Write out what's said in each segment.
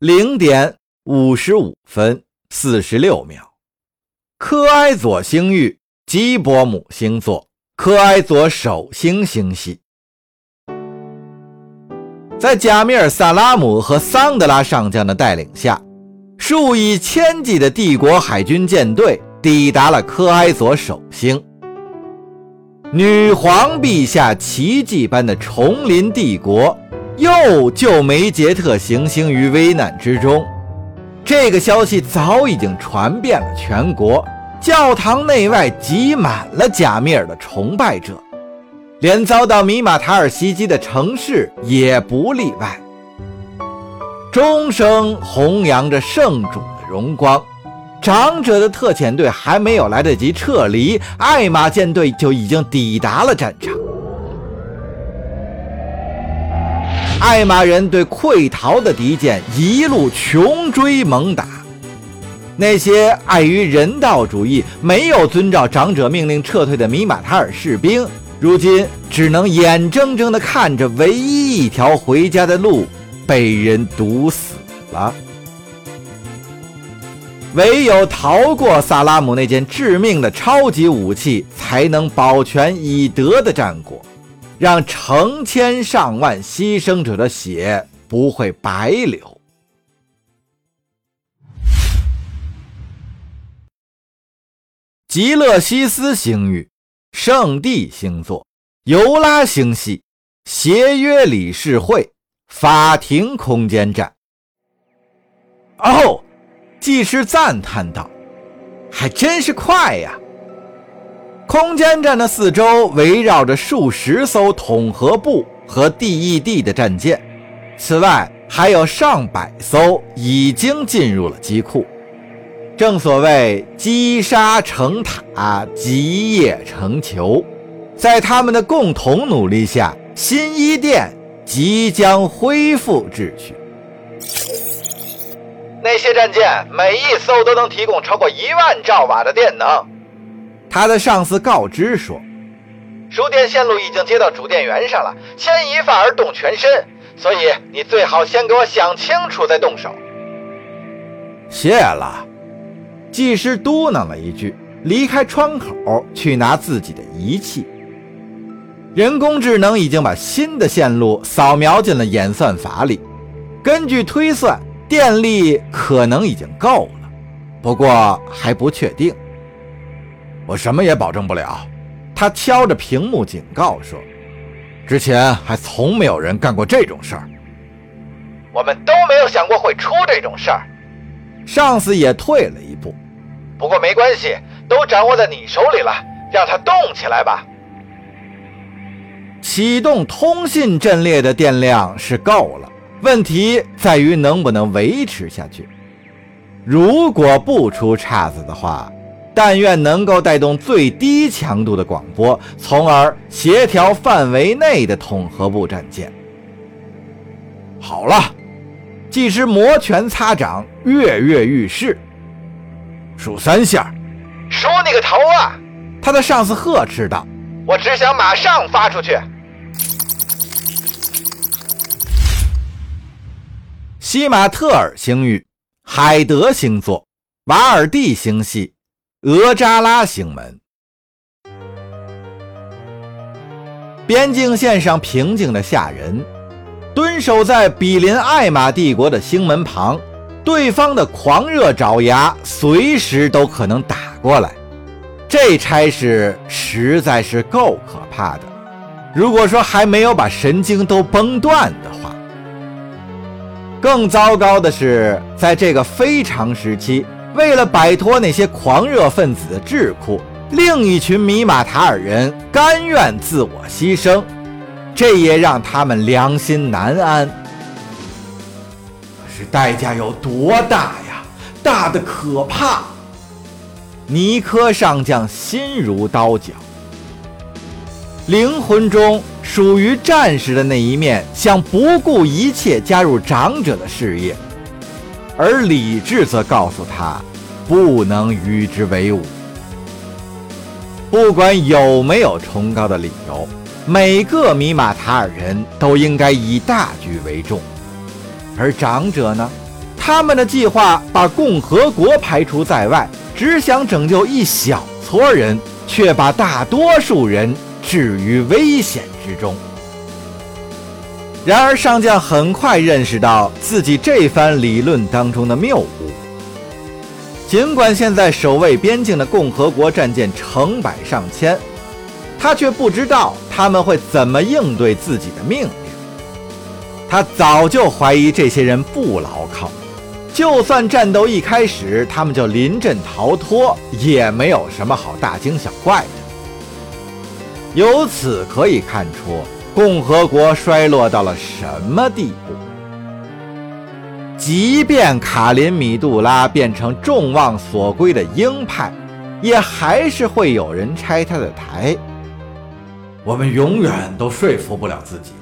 零点五十五分四十六秒，科埃佐星域基伯姆星座科埃佐首星星系，在贾米尔·萨拉姆和桑德拉上将的带领下，数以千计的帝国海军舰队抵达了科埃佐首星。女皇陛下奇迹般的重临帝国。又救梅杰特行星于危难之中，这个消息早已经传遍了全国，教堂内外挤满了贾米尔的崇拜者，连遭到米马塔尔袭击的城市也不例外。钟声弘扬着圣主的荣光，长者的特遣队还没有来得及撤离，艾玛舰队就已经抵达了战场。艾玛人对溃逃的敌舰一路穷追猛打，那些碍于人道主义没有遵照长者命令撤退的米马塔尔士兵，如今只能眼睁睁地看着唯一一条回家的路被人堵死了。唯有逃过萨拉姆那件致命的超级武器，才能保全已得的战果。让成千上万牺牲者的血不会白流。极乐西斯星域，圣地星座，尤拉星系，协约理事会，法庭空间站。哦，技师赞叹道：“还真是快呀！”空间站的四周围绕着数十艘统合部和 DED 的战舰，此外还有上百艘已经进入了机库。正所谓积沙成塔，积业成球，在他们的共同努力下，新伊甸即将恢复秩序。那些战舰每一艘都能提供超过一万兆瓦的电能。他的上司告知说：“输电线路已经接到主电源上了，牵一发而动全身，所以你最好先给我想清楚再动手。”谢了，技师嘟囔了一句，离开窗口去拿自己的仪器。人工智能已经把新的线路扫描进了演算法里，根据推算，电力可能已经够了，不过还不确定。我什么也保证不了，他敲着屏幕警告说：“之前还从没有人干过这种事儿，我们都没有想过会出这种事儿。”上司也退了一步，不过没关系，都掌握在你手里了，让它动起来吧。启动通信阵列的电量是够了，问题在于能不能维持下去。如果不出岔子的话。但愿能够带动最低强度的广播，从而协调范围内的统合部战舰。好了，技师摩拳擦掌，跃跃欲试。数三下，数你个头啊！他的上司呵斥道：“我只想马上发出去。”西马特尔星域，海德星座，瓦尔蒂星系。俄扎拉星门，边境线上平静的吓人。蹲守在比邻艾玛帝国的星门旁，对方的狂热爪牙随时都可能打过来。这差事实在是够可怕的。如果说还没有把神经都崩断的话，更糟糕的是，在这个非常时期。为了摆脱那些狂热分子的智库，另一群米马塔尔人甘愿自我牺牲，这也让他们良心难安。可是代价有多大呀？大的可怕！尼科上将心如刀绞，灵魂中属于战士的那一面想不顾一切加入长者的事业。而理智则告诉他，不能与之为伍。不管有没有崇高的理由，每个米马塔尔人都应该以大局为重。而长者呢，他们的计划把共和国排除在外，只想拯救一小撮人，却把大多数人置于危险之中。然而，上将很快认识到自己这番理论当中的谬误。尽管现在守卫边境的共和国战舰成百上千，他却不知道他们会怎么应对自己的命令。他早就怀疑这些人不牢靠，就算战斗一开始他们就临阵逃脱，也没有什么好大惊小怪的。由此可以看出，共和国衰落到了什么地步。即便卡林米杜拉变成众望所归的鹰派，也还是会有人拆他的台。我们永远都说服不了自己，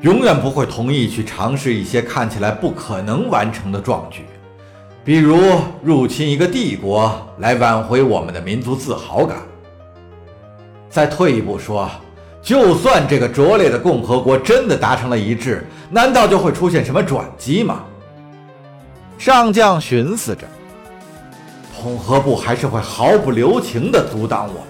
永远不会同意去尝试一些看起来不可能完成的壮举，比如入侵一个帝国来挽回我们的民族自豪感。再退一步说，就算这个拙劣的共和国真的达成了一致，难道就会出现什么转机吗？上将寻思着，统合部还是会毫不留情地阻挡我们。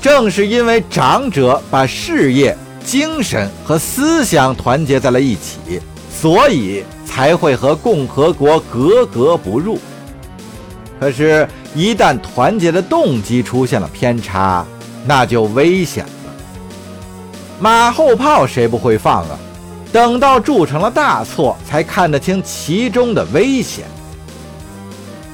正是因为长者把事业、精神和思想团结在了一起，所以才会和共和国格格不入。可是，一旦团结的动机出现了偏差，那就危险了。马后炮谁不会放啊？等到铸成了大错，才看得清其中的危险。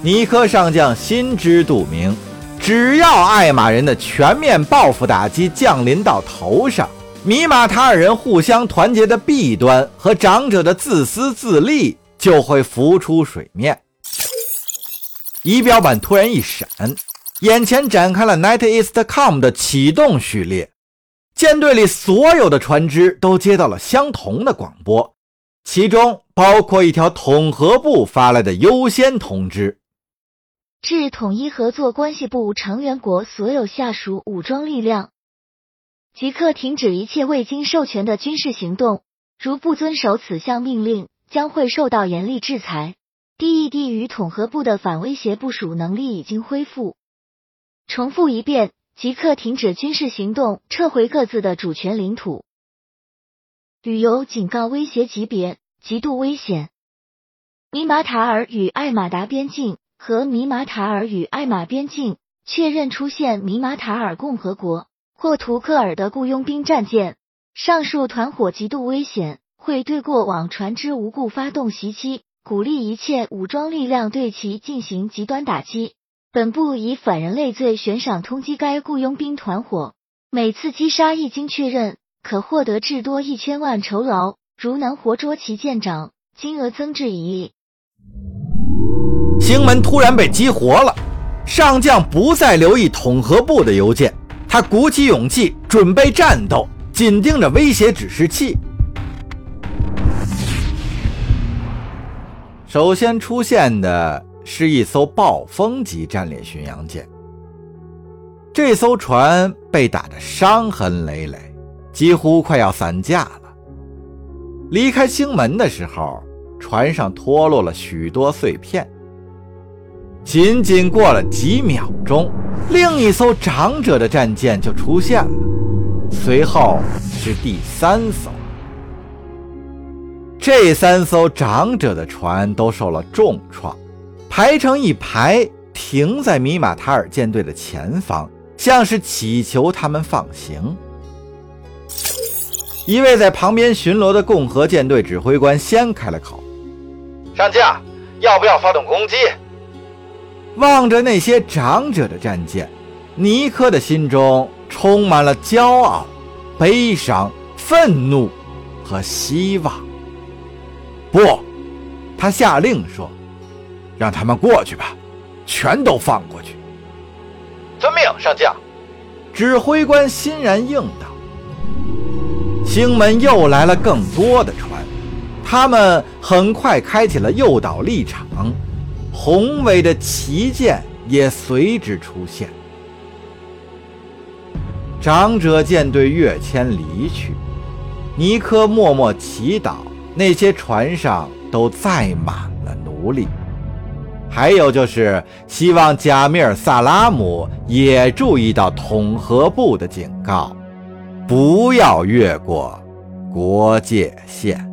尼科上将心知肚明，只要艾玛人的全面报复打击降临到头上，米马塔尔人互相团结的弊端和长者的自私自利就会浮出水面。仪表板突然一闪，眼前展开了 NetEastCom 的启动序列。舰队里所有的船只都接到了相同的广播，其中包括一条统合部发来的优先通知：致统一合作关系部成员国所有下属武装力量，即刻停止一切未经授权的军事行动。如不遵守此项命令，将会受到严厉制裁。DED 与统合部的反威胁部署能力已经恢复。重复一遍。即刻停止军事行动，撤回各自的主权领土。旅游警告威胁级别极度危险。米马塔尔与艾马达边境和米马塔尔与艾玛边境确认出现米马塔尔共和国或图克尔的雇佣兵战舰。上述团伙极度危险，会对过往船只无故发动袭击，鼓励一切武装力量对其进行极端打击。本部以反人类罪悬赏通缉该雇佣兵团伙，每次击杀一经确认，可获得至多一千万酬劳。如能活捉其舰长，金额增至一亿。星门突然被激活了，上将不再留意统合部的邮件，他鼓起勇气准备战斗，紧盯着威胁指示器。首先出现的。是一艘暴风级战列巡洋舰。这艘船被打得伤痕累累，几乎快要散架了。离开星门的时候，船上脱落了许多碎片。仅仅过了几秒钟，另一艘长者的战舰就出现了，随后是第三艘。这三艘长者的船都受了重创。排成一排，停在米马塔尔舰队的前方，像是祈求他们放行。一位在旁边巡逻的共和舰队指挥官先开了口：“上将，要不要发动攻击？”望着那些长者的战舰，尼克的心中充满了骄傲、悲伤、愤怒和希望。不，他下令说。让他们过去吧，全都放过去。遵命，上将。指挥官欣然应道。星门又来了更多的船，他们很快开启了诱导立场，宏伟的旗舰也随之出现。长者舰队跃迁离去，尼科默默祈祷那些船上。都载满了奴隶。还有就是希望贾米尔萨拉姆也注意到统合部的警告，不要越过国界线。